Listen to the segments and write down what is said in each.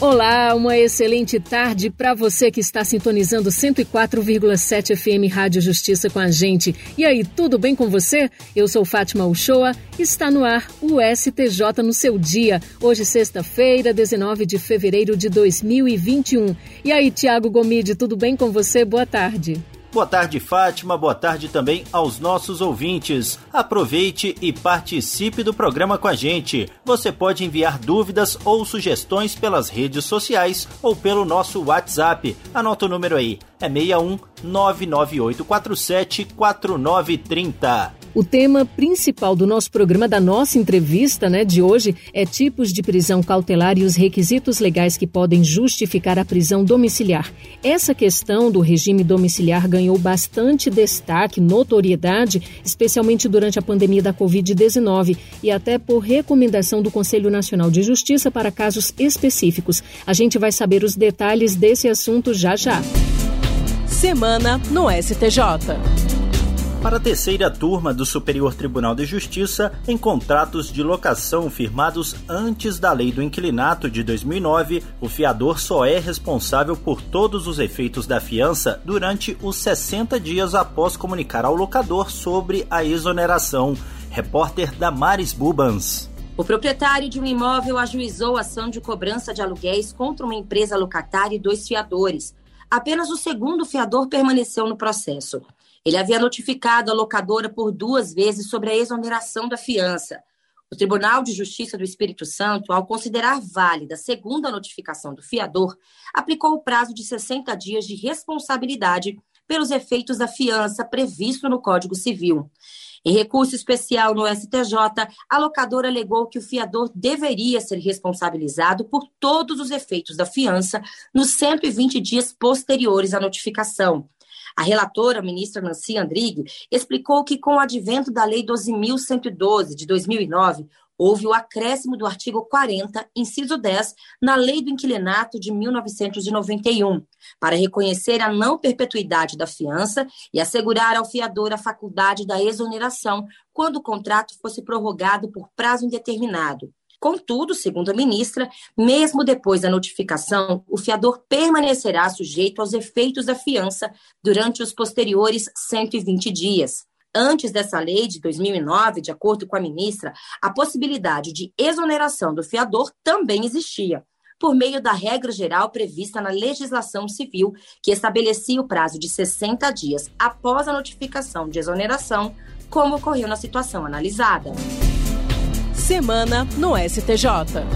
Olá, uma excelente tarde para você que está sintonizando 104,7 FM Rádio Justiça com a gente. E aí, tudo bem com você? Eu sou Fátima Uchoa. Está no ar o STJ no seu dia. Hoje, sexta-feira, 19 de fevereiro de 2021. E aí, Tiago Gomide, tudo bem com você? Boa tarde. Boa tarde, Fátima. Boa tarde também aos nossos ouvintes. Aproveite e participe do programa com a gente. Você pode enviar dúvidas ou sugestões pelas redes sociais ou pelo nosso WhatsApp. Anota o número aí. É 61 99847 4930. O tema principal do nosso programa, da nossa entrevista né, de hoje, é tipos de prisão cautelar e os requisitos legais que podem justificar a prisão domiciliar. Essa questão do regime domiciliar ganhou bastante destaque, notoriedade, especialmente durante a pandemia da Covid-19 e até por recomendação do Conselho Nacional de Justiça para casos específicos. A gente vai saber os detalhes desse assunto já já. Semana no STJ para a terceira turma do Superior Tribunal de Justiça em contratos de locação firmados antes da Lei do Inquilinato de 2009, o fiador só é responsável por todos os efeitos da fiança durante os 60 dias após comunicar ao locador sobre a exoneração. Repórter Damares Bubans. O proprietário de um imóvel ajuizou ação de cobrança de aluguéis contra uma empresa locatária e dois fiadores. Apenas o segundo fiador permaneceu no processo. Ele havia notificado a locadora por duas vezes sobre a exoneração da fiança. O Tribunal de Justiça do Espírito Santo, ao considerar válida a segunda notificação do fiador, aplicou o prazo de 60 dias de responsabilidade pelos efeitos da fiança previsto no Código Civil. Em recurso especial no STJ, a locadora alegou que o fiador deveria ser responsabilizado por todos os efeitos da fiança nos 120 dias posteriores à notificação. A relatora, a ministra Nancy Andrighi, explicou que com o advento da Lei 12.112 de 2009, houve o acréscimo do artigo 40, inciso 10, na Lei do Inquilinato de 1991, para reconhecer a não perpetuidade da fiança e assegurar ao fiador a faculdade da exoneração quando o contrato fosse prorrogado por prazo indeterminado. Contudo, segundo a ministra, mesmo depois da notificação, o fiador permanecerá sujeito aos efeitos da fiança durante os posteriores 120 dias. Antes dessa lei de 2009, de acordo com a ministra, a possibilidade de exoneração do fiador também existia, por meio da regra geral prevista na legislação civil, que estabelecia o prazo de 60 dias após a notificação de exoneração, como ocorreu na situação analisada. Semana no STJ.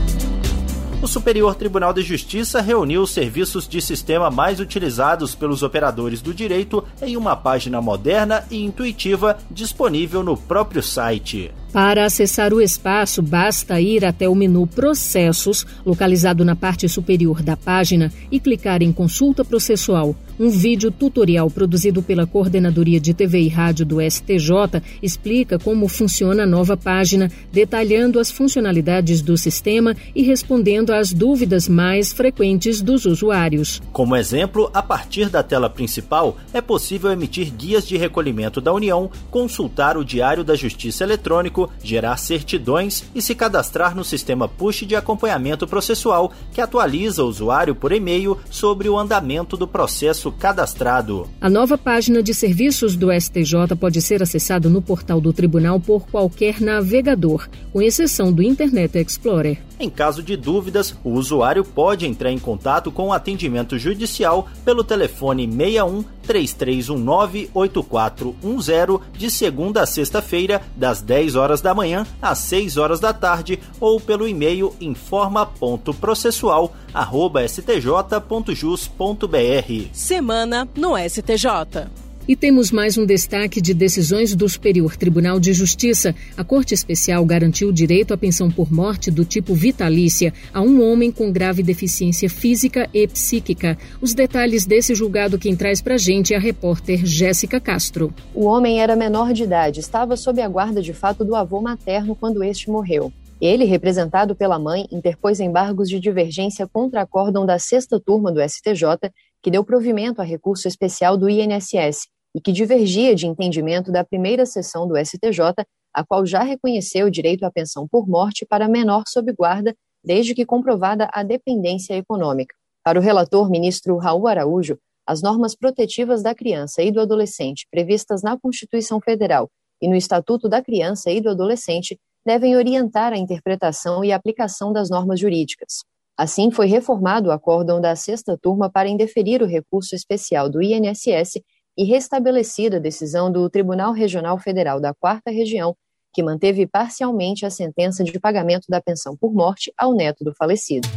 O Superior Tribunal de Justiça reuniu os serviços de sistema mais utilizados pelos operadores do direito em uma página moderna e intuitiva disponível no próprio site. Para acessar o espaço, basta ir até o menu Processos, localizado na parte superior da página, e clicar em Consulta Processual. Um vídeo tutorial produzido pela Coordenadoria de TV e Rádio do STJ explica como funciona a nova página, detalhando as funcionalidades do sistema e respondendo às dúvidas mais frequentes dos usuários. Como exemplo, a partir da tela principal, é possível emitir guias de recolhimento da União, consultar o Diário da Justiça Eletrônico, gerar certidões e se cadastrar no sistema push de acompanhamento processual, que atualiza o usuário por e-mail sobre o andamento do processo cadastrado. A nova página de serviços do STJ pode ser acessada no portal do tribunal por qualquer navegador, com exceção do Internet Explorer. Em caso de dúvidas, o usuário pode entrar em contato com o atendimento judicial pelo telefone 61 3319 8410 de segunda a sexta-feira, das 10 horas da manhã às 6 horas da tarde, ou pelo e-mail informa.processual@stj.jus.br. Semana no STJ. E temos mais um destaque de decisões do Superior Tribunal de Justiça. A Corte Especial garantiu o direito à pensão por morte do tipo vitalícia a um homem com grave deficiência física e psíquica. Os detalhes desse julgado quem traz pra gente é a repórter Jéssica Castro. O homem era menor de idade, estava sob a guarda de fato do avô materno quando este morreu. Ele, representado pela mãe, interpôs embargos de divergência contra acórdão da sexta turma do STJ, que deu provimento a recurso especial do INSS e que divergia de entendimento da primeira sessão do STJ, a qual já reconheceu o direito à pensão por morte para menor sob guarda, desde que comprovada a dependência econômica. Para o relator, ministro Raul Araújo, as normas protetivas da criança e do adolescente previstas na Constituição Federal e no Estatuto da Criança e do Adolescente devem orientar a interpretação e aplicação das normas jurídicas. Assim, foi reformado o acórdão da sexta turma para indeferir o recurso especial do INSS e restabelecida a decisão do Tribunal Regional Federal da Quarta Região, que manteve parcialmente a sentença de pagamento da pensão por morte ao neto do falecido.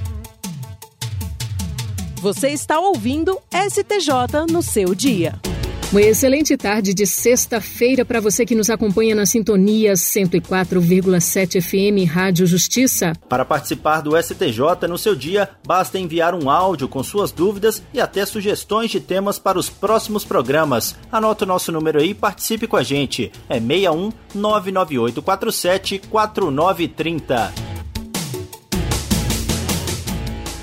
Você está ouvindo STJ no seu dia. Uma excelente tarde de sexta-feira para você que nos acompanha na sintonia 104,7 FM Rádio Justiça. Para participar do STJ no seu dia, basta enviar um áudio com suas dúvidas e até sugestões de temas para os próximos programas. Anota o nosso número aí e participe com a gente. É 61 99847 4930.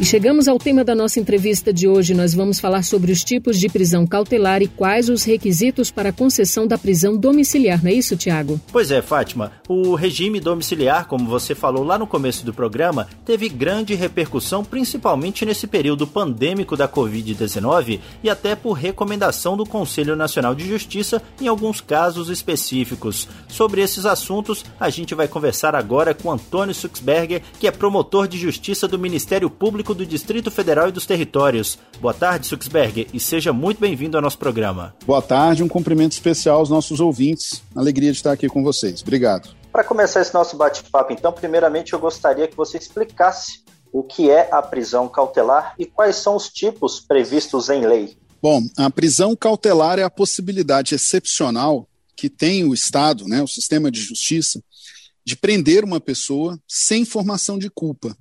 E chegamos ao tema da nossa entrevista de hoje. Nós vamos falar sobre os tipos de prisão cautelar e quais os requisitos para a concessão da prisão domiciliar, não é isso, Tiago? Pois é, Fátima. O regime domiciliar, como você falou lá no começo do programa, teve grande repercussão, principalmente nesse período pandêmico da Covid-19 e até por recomendação do Conselho Nacional de Justiça em alguns casos específicos. Sobre esses assuntos, a gente vai conversar agora com Antônio Suxberger, que é promotor de justiça do Ministério Público Público do Distrito Federal e dos Territórios. Boa tarde, Suxberg, e seja muito bem-vindo ao nosso programa. Boa tarde, um cumprimento especial aos nossos ouvintes. Alegria de estar aqui com vocês. Obrigado. Para começar esse nosso bate-papo, então, primeiramente eu gostaria que você explicasse o que é a prisão cautelar e quais são os tipos previstos em lei. Bom, a prisão cautelar é a possibilidade excepcional que tem o Estado, né, o sistema de justiça, de prender uma pessoa sem formação de culpa.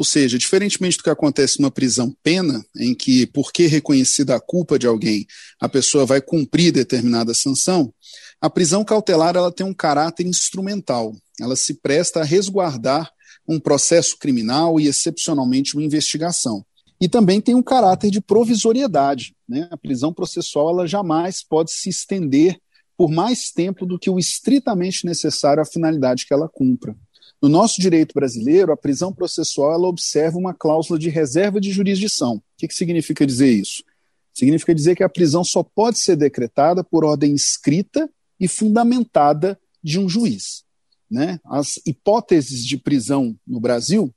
Ou seja, diferentemente do que acontece numa prisão pena, em que, porque reconhecida a culpa de alguém, a pessoa vai cumprir determinada sanção, a prisão cautelar ela tem um caráter instrumental. Ela se presta a resguardar um processo criminal e, excepcionalmente, uma investigação. E também tem um caráter de provisoriedade. Né? A prisão processual ela jamais pode se estender por mais tempo do que o estritamente necessário à finalidade que ela cumpra. No nosso direito brasileiro, a prisão processual ela observa uma cláusula de reserva de jurisdição. O que, que significa dizer isso? Significa dizer que a prisão só pode ser decretada por ordem escrita e fundamentada de um juiz. Né? As hipóteses de prisão no Brasil,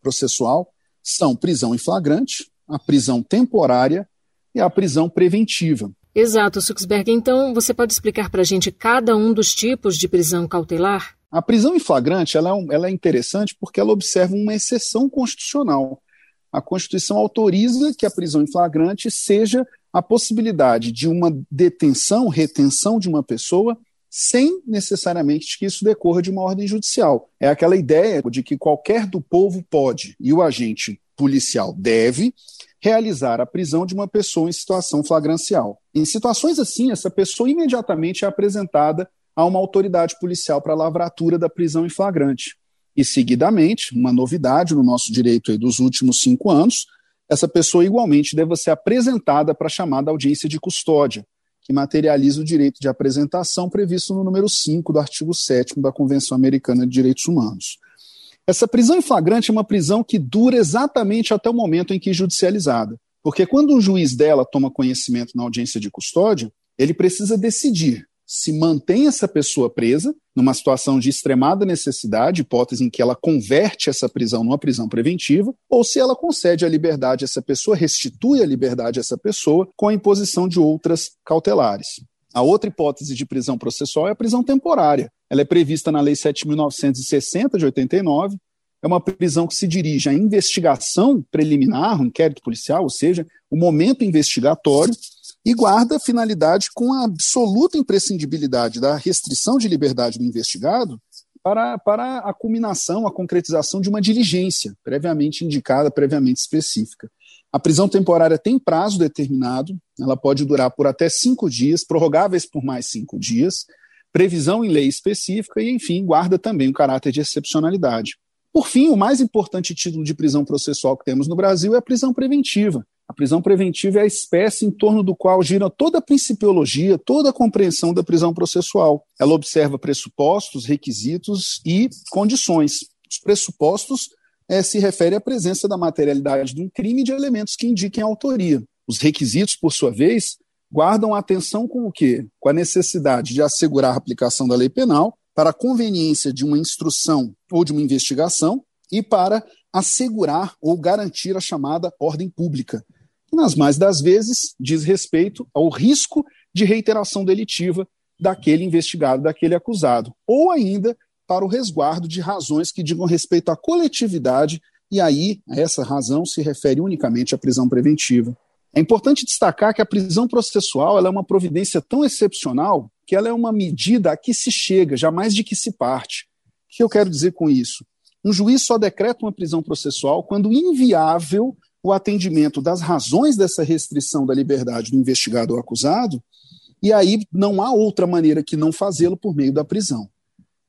processual, são prisão em flagrante, a prisão temporária e a prisão preventiva. Exato, Suxberg. Então, você pode explicar para a gente cada um dos tipos de prisão cautelar? A prisão em flagrante ela é, ela é interessante porque ela observa uma exceção constitucional. A Constituição autoriza que a prisão em flagrante seja a possibilidade de uma detenção, retenção de uma pessoa, sem necessariamente que isso decorra de uma ordem judicial. É aquela ideia de que qualquer do povo pode e o agente policial deve realizar a prisão de uma pessoa em situação flagrancial. Em situações assim, essa pessoa imediatamente é apresentada a uma autoridade policial para lavratura da prisão em flagrante. E, seguidamente, uma novidade no nosso direito dos últimos cinco anos, essa pessoa igualmente deve ser apresentada para a chamada audiência de custódia, que materializa o direito de apresentação previsto no número 5 do artigo 7 da Convenção Americana de Direitos Humanos. Essa prisão em flagrante é uma prisão que dura exatamente até o momento em que judicializada, porque quando um juiz dela toma conhecimento na audiência de custódia, ele precisa decidir se mantém essa pessoa presa, numa situação de extremada necessidade, hipótese em que ela converte essa prisão numa prisão preventiva, ou se ela concede a liberdade a essa pessoa, restitui a liberdade a essa pessoa com a imposição de outras cautelares. A outra hipótese de prisão processual é a prisão temporária. Ela é prevista na Lei 7.960 de 89. É uma prisão que se dirige à investigação preliminar, um inquérito policial, ou seja, o momento investigatório, e guarda finalidade com a absoluta imprescindibilidade da restrição de liberdade do investigado para, para a culminação, a concretização de uma diligência previamente indicada, previamente específica. A prisão temporária tem prazo determinado, ela pode durar por até cinco dias, prorrogáveis por mais cinco dias. previsão em lei específica e, enfim, guarda também um caráter de excepcionalidade. Por fim, o mais importante título de prisão processual que temos no Brasil é a prisão preventiva. A prisão preventiva é a espécie em torno do qual gira toda a principiologia, toda a compreensão da prisão processual. Ela observa pressupostos, requisitos e condições. Os pressupostos é, se refere à presença da materialidade de um crime e de elementos que indiquem a autoria. Os requisitos, por sua vez, guardam atenção com o quê? Com a necessidade de assegurar a aplicação da lei penal para a conveniência de uma instrução ou de uma investigação e para assegurar ou garantir a chamada ordem pública, que nas mais das vezes diz respeito ao risco de reiteração delitiva daquele investigado, daquele acusado, ou ainda para o resguardo de razões que digam respeito à coletividade, e aí essa razão se refere unicamente à prisão preventiva. É importante destacar que a prisão processual é uma providência tão excepcional que ela é uma medida a que se chega, jamais de que se parte. O que eu quero dizer com isso? Um juiz só decreta uma prisão processual quando inviável o atendimento das razões dessa restrição da liberdade do investigado ou acusado, e aí não há outra maneira que não fazê-lo por meio da prisão.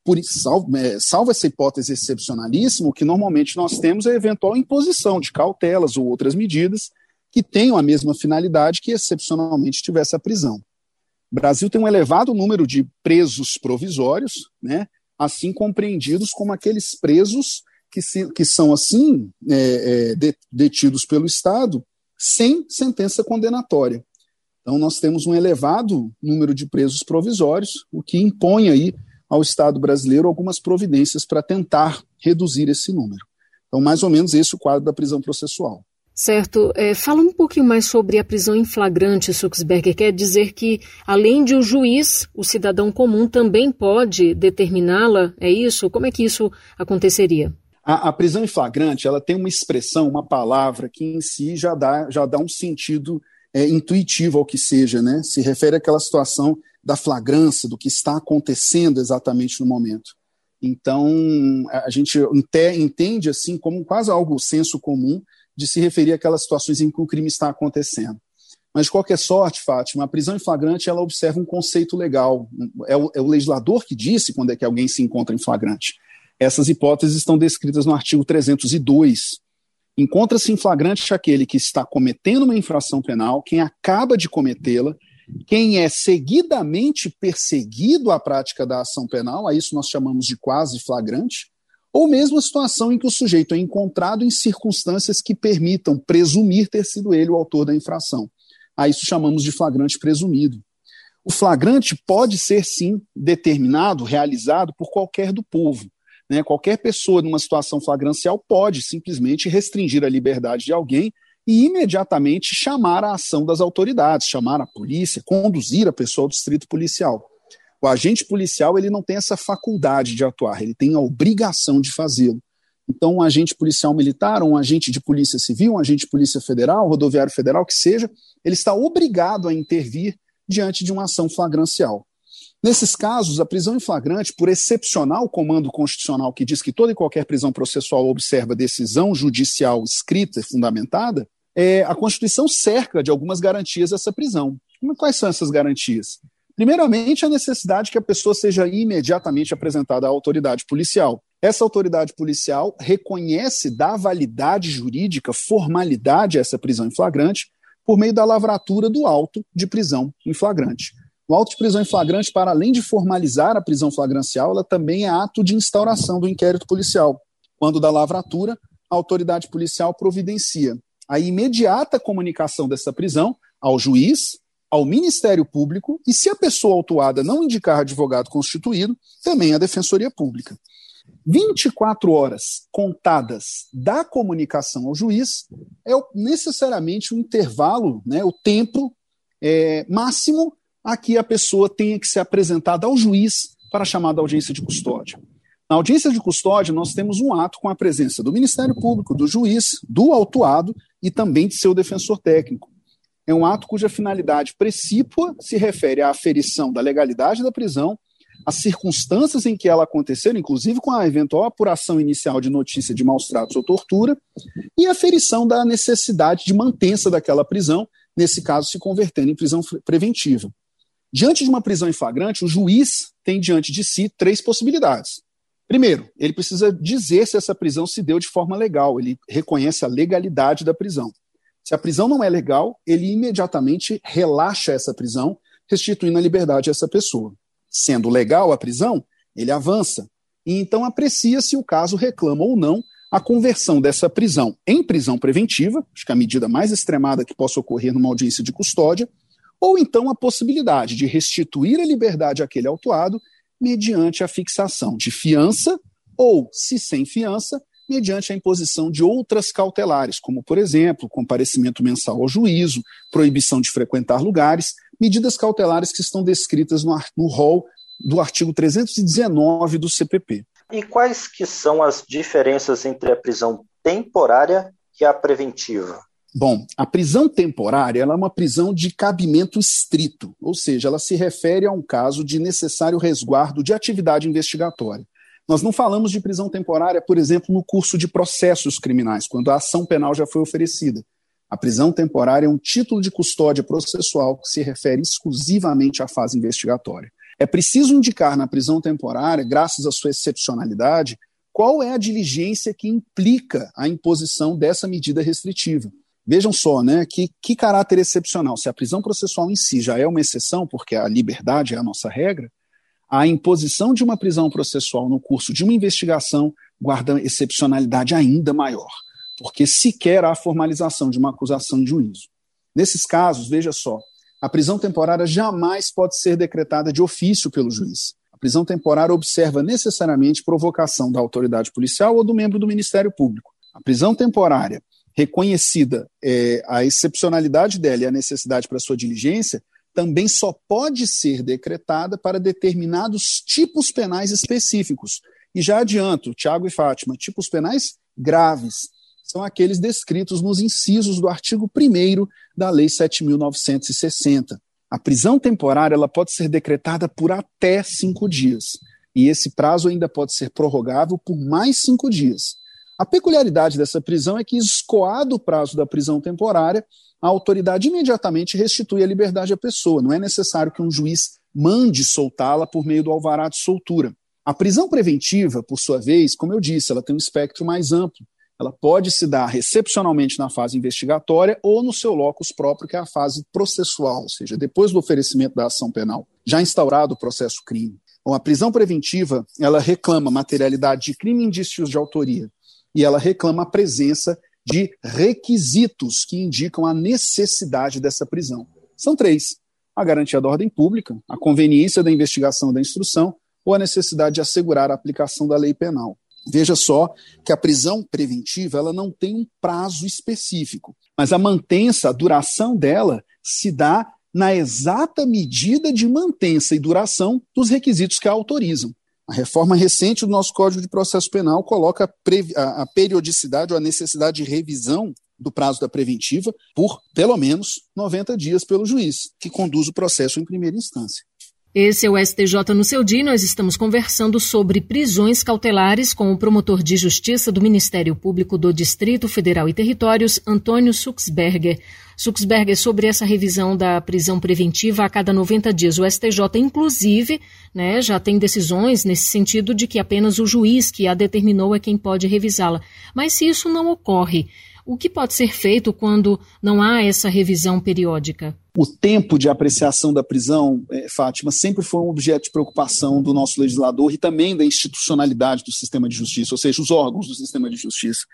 Por, salvo, é, salvo essa hipótese excepcionalíssima, o que normalmente nós temos é a eventual imposição de cautelas ou outras medidas que tenham a mesma finalidade que excepcionalmente tivesse a prisão. O Brasil tem um elevado número de presos provisórios, né, assim compreendidos como aqueles presos que, se, que são assim é, é, detidos pelo Estado sem sentença condenatória. Então nós temos um elevado número de presos provisórios, o que impõe aí ao Estado brasileiro algumas providências para tentar reduzir esse número. Então mais ou menos esse é o quadro da prisão processual. Certo. É, fala um pouquinho mais sobre a prisão em flagrante, Suxberger. Quer dizer que, além de o juiz, o cidadão comum também pode determiná-la? É isso? Como é que isso aconteceria? A, a, prisão em flagrante ela tem uma expressão, uma palavra que em si já dá, já dá um sentido é, intuitivo ao que seja, né? Se refere àquela situação da flagrância, do que está acontecendo exatamente no momento. Então, a gente entende assim como quase algo senso comum de se referir àquelas situações em que o crime está acontecendo. Mas, de qualquer sorte, Fátima, a prisão em flagrante ela observa um conceito legal. É o, é o legislador que disse quando é que alguém se encontra em flagrante. Essas hipóteses estão descritas no artigo 302. Encontra-se em flagrante aquele que está cometendo uma infração penal, quem acaba de cometê-la, quem é seguidamente perseguido à prática da ação penal, a isso nós chamamos de quase flagrante, ou mesmo a situação em que o sujeito é encontrado em circunstâncias que permitam presumir ter sido ele o autor da infração. A isso chamamos de flagrante presumido. O flagrante pode ser, sim, determinado, realizado por qualquer do povo. Né? Qualquer pessoa numa situação flagrancial pode simplesmente restringir a liberdade de alguém e imediatamente chamar a ação das autoridades, chamar a polícia, conduzir a pessoa ao distrito policial. O agente policial ele não tem essa faculdade de atuar, ele tem a obrigação de fazê-lo. Então, um agente policial militar, um agente de polícia civil, um agente de polícia federal, rodoviário federal, que seja, ele está obrigado a intervir diante de uma ação flagrancial. Nesses casos, a prisão em flagrante, por excepcional comando constitucional que diz que toda e qualquer prisão processual observa decisão judicial escrita e fundamentada, é, a Constituição cerca de algumas garantias essa prisão. Quais são essas garantias? Primeiramente, a necessidade que a pessoa seja imediatamente apresentada à autoridade policial. Essa autoridade policial reconhece da validade jurídica, formalidade a essa prisão em flagrante, por meio da lavratura do auto de prisão em flagrante. O auto de prisão em flagrante, para além de formalizar a prisão flagrancial, ela também é ato de instauração do inquérito policial. Quando da lavratura, a autoridade policial providencia a imediata comunicação dessa prisão ao juiz, ao Ministério Público e, se a pessoa autuada não indicar advogado constituído, também à Defensoria Pública. 24 horas contadas da comunicação ao juiz é necessariamente o um intervalo, né, o tempo é, máximo a que a pessoa tenha que ser apresentada ao juiz para a chamada audiência de custódia. Na audiência de custódia, nós temos um ato com a presença do Ministério Público, do juiz, do autuado e também de seu defensor técnico é um ato cuja finalidade precípua se refere à aferição da legalidade da prisão, as circunstâncias em que ela aconteceu, inclusive com a eventual apuração inicial de notícia de maus tratos ou tortura, e a aferição da necessidade de mantença daquela prisão, nesse caso se convertendo em prisão preventiva. Diante de uma prisão em flagrante, o juiz tem diante de si três possibilidades. Primeiro, ele precisa dizer se essa prisão se deu de forma legal, ele reconhece a legalidade da prisão. Se a prisão não é legal, ele imediatamente relaxa essa prisão, restituindo a liberdade a essa pessoa. Sendo legal a prisão, ele avança e então aprecia se o caso reclama ou não a conversão dessa prisão em prisão preventiva, acho que é a medida mais extremada que possa ocorrer numa audiência de custódia, ou então a possibilidade de restituir a liberdade àquele autuado mediante a fixação de fiança ou, se sem fiança, mediante a imposição de outras cautelares, como, por exemplo, comparecimento mensal ao juízo, proibição de frequentar lugares, medidas cautelares que estão descritas no, no rol do artigo 319 do CPP. E quais que são as diferenças entre a prisão temporária e a preventiva? Bom, a prisão temporária é uma prisão de cabimento estrito, ou seja, ela se refere a um caso de necessário resguardo de atividade investigatória. Nós não falamos de prisão temporária, por exemplo, no curso de processos criminais, quando a ação penal já foi oferecida. A prisão temporária é um título de custódia processual que se refere exclusivamente à fase investigatória. É preciso indicar na prisão temporária, graças à sua excepcionalidade, qual é a diligência que implica a imposição dessa medida restritiva. Vejam só, né, que, que caráter excepcional. Se a prisão processual em si já é uma exceção, porque a liberdade é a nossa regra, a imposição de uma prisão processual no curso de uma investigação guarda excepcionalidade ainda maior, porque sequer há formalização de uma acusação de juízo. Nesses casos, veja só, a prisão temporária jamais pode ser decretada de ofício pelo juiz. A prisão temporária observa necessariamente provocação da autoridade policial ou do membro do Ministério Público. A prisão temporária, reconhecida é, a excepcionalidade dela e a necessidade para sua diligência, também só pode ser decretada para determinados tipos penais específicos. E já adianto, Tiago e Fátima, tipos penais graves são aqueles descritos nos incisos do artigo 1 da Lei 7.960. A prisão temporária ela pode ser decretada por até cinco dias, e esse prazo ainda pode ser prorrogável por mais cinco dias. A peculiaridade dessa prisão é que, escoado o prazo da prisão temporária, a autoridade imediatamente restitui a liberdade à pessoa. Não é necessário que um juiz mande soltá-la por meio do alvará de soltura. A prisão preventiva, por sua vez, como eu disse, ela tem um espectro mais amplo. Ela pode se dar recepcionalmente na fase investigatória ou no seu locus próprio, que é a fase processual, ou seja, depois do oferecimento da ação penal, já instaurado o processo crime. Bom, a prisão preventiva, ela reclama materialidade de crime e indícios de autoria, e ela reclama a presença de requisitos que indicam a necessidade dessa prisão. São três: a garantia da ordem pública, a conveniência da investigação da instrução ou a necessidade de assegurar a aplicação da lei penal. Veja só que a prisão preventiva ela não tem um prazo específico, mas a mantença, a duração dela se dá na exata medida de mantença e duração dos requisitos que a autorizam. A reforma recente do nosso Código de Processo Penal coloca a, periodicidade ou a necessidade de revisão do prazo da preventiva por pelo menos 90 dias pelo juiz, que conduz o processo em primeira instância. Esse é o STJ no seu dia. Nós estamos conversando sobre prisões cautelares com o promotor de justiça do Ministério Público do Distrito Federal e Territórios, Antônio Suxberger. Suxberger, sobre essa revisão da prisão preventiva a cada 90 dias. O STJ, inclusive, né, já tem decisões nesse sentido de que apenas o juiz que a determinou é quem pode revisá-la. Mas se isso não ocorre, o que pode ser feito quando não há essa revisão periódica? O tempo de apreciação da prisão, é, Fátima, sempre foi um objeto de preocupação do nosso legislador e também da institucionalidade do sistema de justiça, ou seja, os órgãos do sistema de justiça.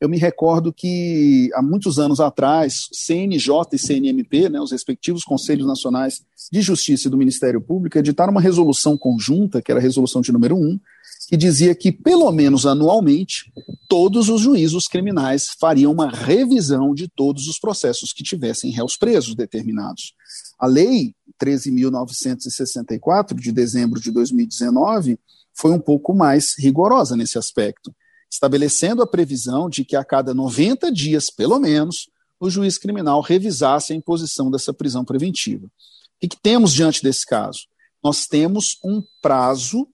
Eu me recordo que há muitos anos atrás, CNJ e CNMP, né, os respectivos Conselhos Nacionais de Justiça e do Ministério Público, editaram uma resolução conjunta, que era a resolução de número 1, que dizia que, pelo menos anualmente, todos os juízos criminais fariam uma revisão de todos os processos que tivessem réus presos determinados. A Lei 13.964, de dezembro de 2019, foi um pouco mais rigorosa nesse aspecto, estabelecendo a previsão de que a cada 90 dias, pelo menos, o juiz criminal revisasse a imposição dessa prisão preventiva. O que temos diante desse caso? Nós temos um prazo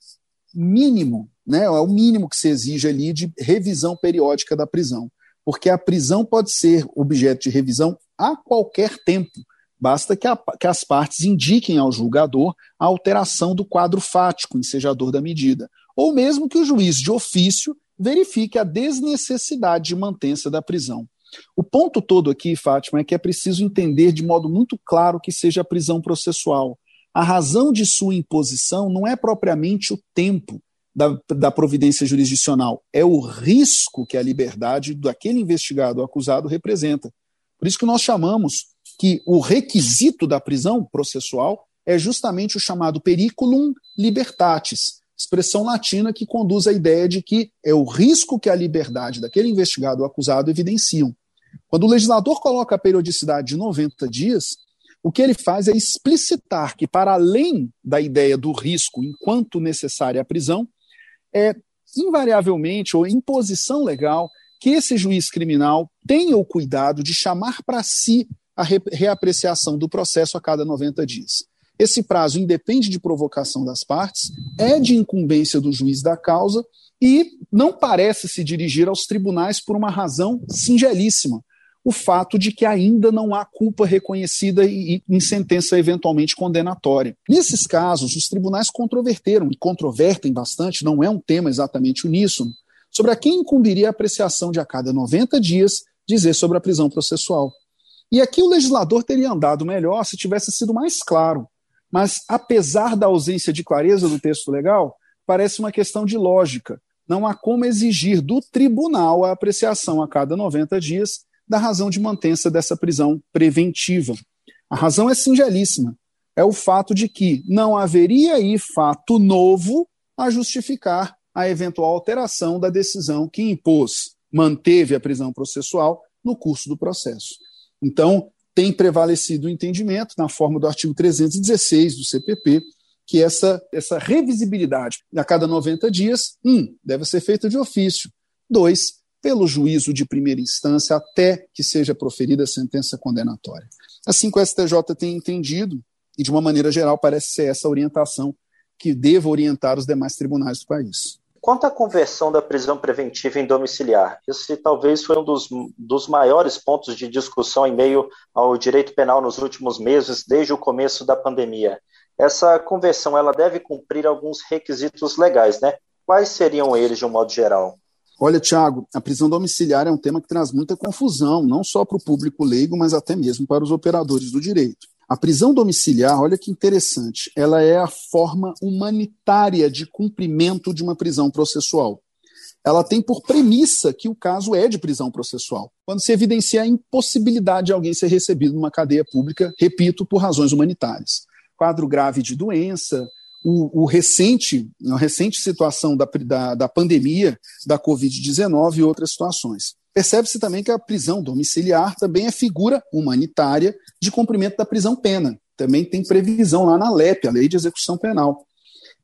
mínimo, né, é o mínimo que se exige ali de revisão periódica da prisão, porque a prisão pode ser objeto de revisão a qualquer tempo, Basta que, a, que, as partes indiquem ao julgador a alteração do quadro fático ensejador da medida, ou mesmo que o juiz de ofício verifique a desnecessidade de mantença da prisão. O ponto todo aqui, Fátima, é que é preciso entender de modo muito claro que seja a prisão processual. A razão de sua imposição não é propriamente o tempo da, da providência jurisdicional, é o risco que a liberdade daquele investigado ou acusado representa. Por isso que nós chamamos que o requisito da prisão processual é justamente o chamado periculum libertatis, expressão latina que conduz à ideia de que é o risco que a liberdade daquele investigado ou acusado evidenciam. Quando o legislador coloca a periodicidade de 90 dias, o que ele faz é explicitar que, para além da ideia do risco enquanto necessária a prisão, é invariavelmente ou em posição legal que esse juiz criminal tenha o cuidado de chamar para si a reapreciação do processo a cada 90 dias. Esse prazo independe de provocação das partes, é de incumbência do juiz da causa e não parece se dirigir aos tribunais por uma razão singelíssima, o fato de que ainda não há culpa reconhecida e, em sentença eventualmente condenatória. Nesses casos, os tribunais controverteram e controvertem bastante, não é um tema exatamente uníssono, sobre a quem incumbiria a apreciação de a cada 90 dias dizer sobre a prisão processual. E aqui o legislador teria andado melhor se tivesse sido mais claro. Mas, apesar da ausência de clareza do texto legal, parece uma questão de lógica. Não há como exigir do tribunal a apreciação a cada 90 dias da razão de mantença dessa prisão preventiva. A razão é singelíssima. É o fato de que não haveria aí fato novo a justificar a eventual alteração da decisão que impôs, manteve a prisão processual no curso do processo. Então, tem prevalecido o entendimento, na forma do artigo 316 do CPP, que essa, essa revisibilidade a cada 90 dias, um, deve ser feita de ofício, dois, pelo juízo de primeira instância até que seja proferida a sentença condenatória. Assim que o STJ tem entendido, e de uma maneira geral parece ser essa orientação que deva orientar os demais tribunais do país. Quanto à conversão da prisão preventiva em domiciliar, esse talvez foi um dos, dos maiores pontos de discussão em meio ao direito penal nos últimos meses, desde o começo da pandemia. Essa conversão ela deve cumprir alguns requisitos legais, né? Quais seriam eles de um modo geral? Olha, Tiago, a prisão domiciliar é um tema que traz muita confusão, não só para o público leigo, mas até mesmo para os operadores do direito. A prisão domiciliar, olha que interessante, ela é a forma humanitária de cumprimento de uma prisão processual. Ela tem por premissa que o caso é de prisão processual, quando se evidencia a impossibilidade de alguém ser recebido numa cadeia pública, repito, por razões humanitárias. Quadro grave de doença, o, o, recente, a recente situação da, da, da pandemia da Covid-19 e outras situações. Percebe-se também que a prisão domiciliar também é figura humanitária de cumprimento da prisão-pena. Também tem previsão lá na LEP, a Lei de Execução Penal.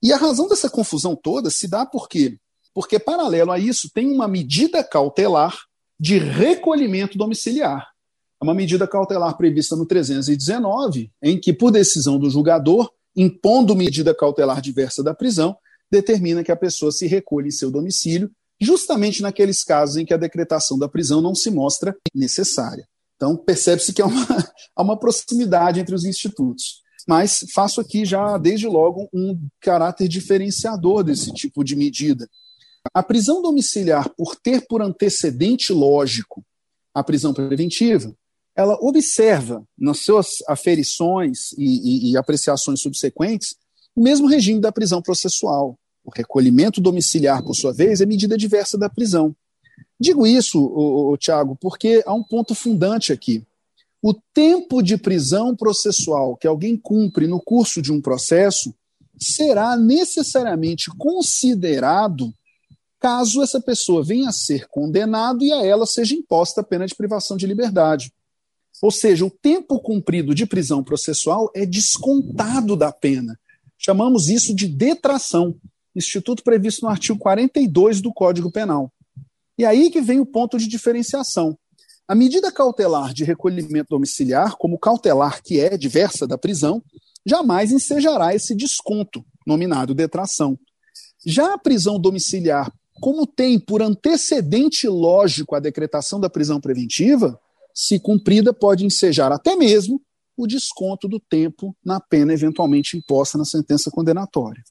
E a razão dessa confusão toda se dá por quê? Porque, paralelo a isso, tem uma medida cautelar de recolhimento domiciliar. É uma medida cautelar prevista no 319, em que, por decisão do julgador, impondo medida cautelar diversa da prisão, determina que a pessoa se recolhe em seu domicílio, justamente naqueles casos em que a decretação da prisão não se mostra necessária. Então, percebe-se que há uma, há uma proximidade entre os institutos. Mas faço aqui já, desde logo, um caráter diferenciador desse tipo de medida. A prisão domiciliar, por ter por antecedente lógico a prisão preventiva, ela observa nas suas aferições e, e, e apreciações subsequentes o mesmo regime da prisão processual. O recolhimento domiciliar, por sua vez, é medida diversa da prisão. Digo isso, Tiago, porque há um ponto fundante aqui. O tempo de prisão processual que alguém cumpre no curso de um processo será necessariamente considerado caso essa pessoa venha a ser condenado e a ela seja imposta a pena de privação de liberdade. Ou seja, o tempo cumprido de prisão processual é descontado da pena. Chamamos isso de detração, instituto previsto no artigo 42 do Código Penal. E aí que vem o ponto de diferenciação. A medida cautelar de recolhimento domiciliar, como cautelar que é diversa da prisão, jamais ensejará esse desconto, nominado detração. Já a prisão domiciliar, como tem por antecedente lógico a decretação da prisão preventiva, se cumprida, pode ensejar até mesmo o desconto do tempo na pena eventualmente imposta na sentença condenatória.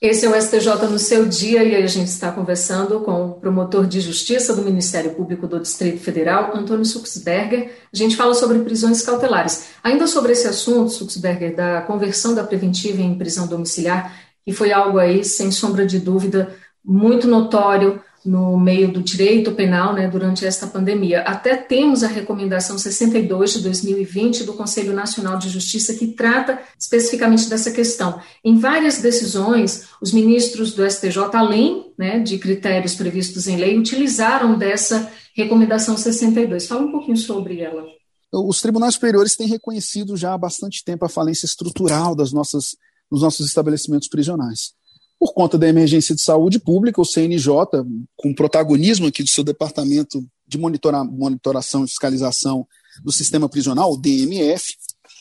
Esse é o STJ no seu dia e a gente está conversando com o promotor de justiça do Ministério Público do Distrito Federal, Antônio Suxberger. A gente fala sobre prisões cautelares. Ainda sobre esse assunto, Suxberger, da conversão da preventiva em prisão domiciliar, que foi algo aí, sem sombra de dúvida, muito notório no meio do direito penal né, durante esta pandemia. Até temos a recomendação 62 de 2020 do Conselho Nacional de Justiça que trata especificamente dessa questão. Em várias decisões, os ministros do STJ, além né, de critérios previstos em lei, utilizaram dessa recomendação 62. Fala um pouquinho sobre ela. Os tribunais superiores têm reconhecido já há bastante tempo a falência estrutural das nossas, dos nossos estabelecimentos prisionais por conta da emergência de saúde pública, o CNJ, com protagonismo aqui do seu departamento de monitora, monitoração e fiscalização do sistema prisional, o DMF,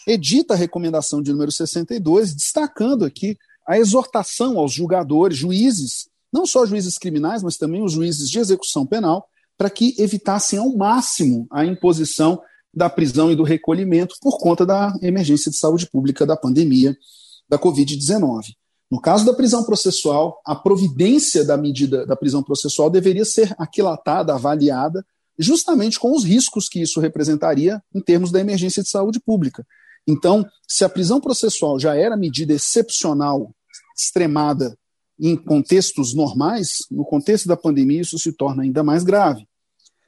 edita a recomendação de número 62, destacando aqui a exortação aos julgadores, juízes, não só juízes criminais, mas também os juízes de execução penal, para que evitassem ao máximo a imposição da prisão e do recolhimento por conta da emergência de saúde pública da pandemia da Covid-19. No caso da prisão processual, a providência da medida da prisão processual deveria ser aquilatada, avaliada, justamente com os riscos que isso representaria em termos da emergência de saúde pública. Então, se a prisão processual já era medida excepcional, extremada em contextos normais, no contexto da pandemia isso se torna ainda mais grave.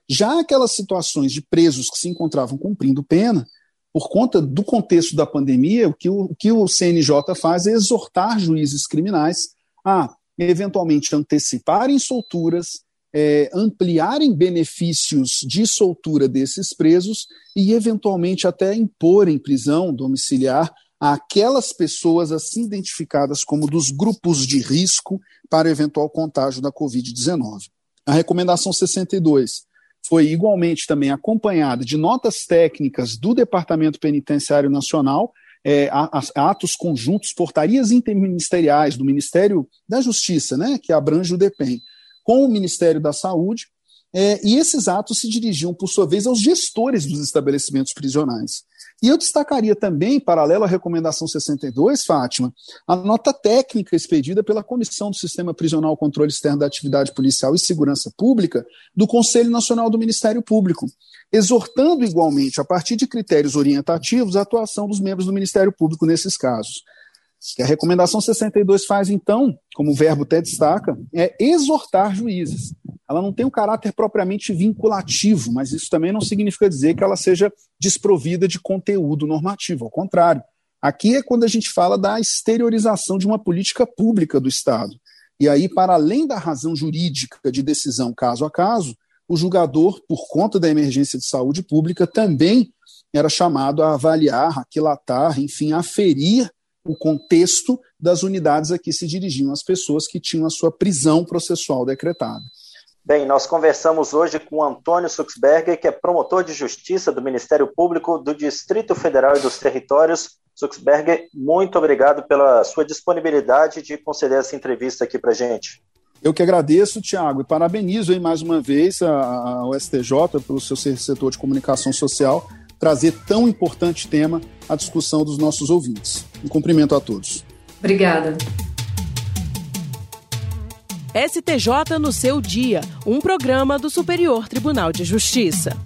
Já aquelas situações de presos que se encontravam cumprindo pena, por conta do contexto da pandemia, o que o, o que o CNJ faz é exortar juízes criminais a, eventualmente, anteciparem solturas, é, ampliarem benefícios de soltura desses presos e, eventualmente, até imporem prisão domiciliar àquelas pessoas assim identificadas como dos grupos de risco para eventual contágio da Covid-19. A recomendação 62 foi igualmente também acompanhada de notas técnicas do Departamento Penitenciário Nacional, é, atos conjuntos, portarias interministeriais do Ministério da Justiça, né, que abrange o DEPEN, com o Ministério da Saúde, é, e esses atos se dirigiam, por sua vez, aos gestores dos estabelecimentos prisionais. E eu destacaria também, paralelo à recomendação 62, Fátima, a nota técnica expedida pela Comissão do Sistema Prisional Controle Externo da Atividade Policial e Segurança Pública do Conselho Nacional do Ministério Público, exortando igualmente, a partir de critérios orientativos, a atuação dos membros do Ministério Público nesses casos. Que a recomendação 62 faz, então, como o verbo até destaca, é exortar juízes ela não tem um caráter propriamente vinculativo, mas isso também não significa dizer que ela seja desprovida de conteúdo normativo, ao contrário. Aqui é quando a gente fala da exteriorização de uma política pública do Estado. E aí, para além da razão jurídica de decisão caso a caso, o julgador, por conta da emergência de saúde pública, também era chamado a avaliar, aquilatar, enfim, aferir o contexto das unidades a que se dirigiam as pessoas que tinham a sua prisão processual decretada. Bem, nós conversamos hoje com Antônio Suxberger, que é promotor de justiça do Ministério Público do Distrito Federal e dos Territórios. Suxberger, muito obrigado pela sua disponibilidade de conceder essa entrevista aqui para gente. Eu que agradeço, Tiago, e parabenizo aí mais uma vez ao STJ pelo seu setor de comunicação social trazer tão importante tema à discussão dos nossos ouvintes. Um cumprimento a todos. Obrigada. STJ no seu dia, um programa do Superior Tribunal de Justiça.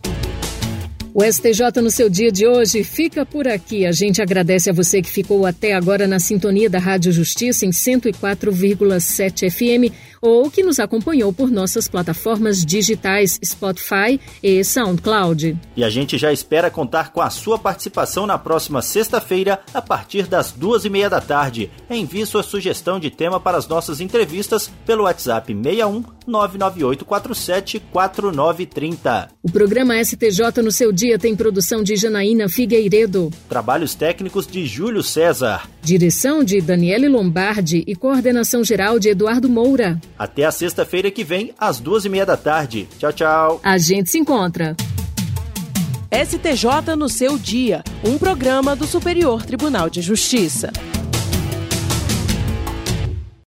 O STJ no seu dia de hoje fica por aqui. A gente agradece a você que ficou até agora na sintonia da Rádio Justiça em 104,7 FM ou que nos acompanhou por nossas plataformas digitais Spotify e SoundCloud. E a gente já espera contar com a sua participação na próxima sexta-feira, a partir das duas e meia da tarde. Envie sua sugestão de tema para as nossas entrevistas pelo WhatsApp 61 99847 4930. O programa STJ no seu dia tem produção de Janaína Figueiredo. Trabalhos técnicos de Júlio César. Direção de Daniele Lombardi e coordenação geral de Eduardo Moura. Até a sexta-feira que vem, às duas e meia da tarde. Tchau, tchau. A gente se encontra. STJ no seu dia, um programa do Superior Tribunal de Justiça.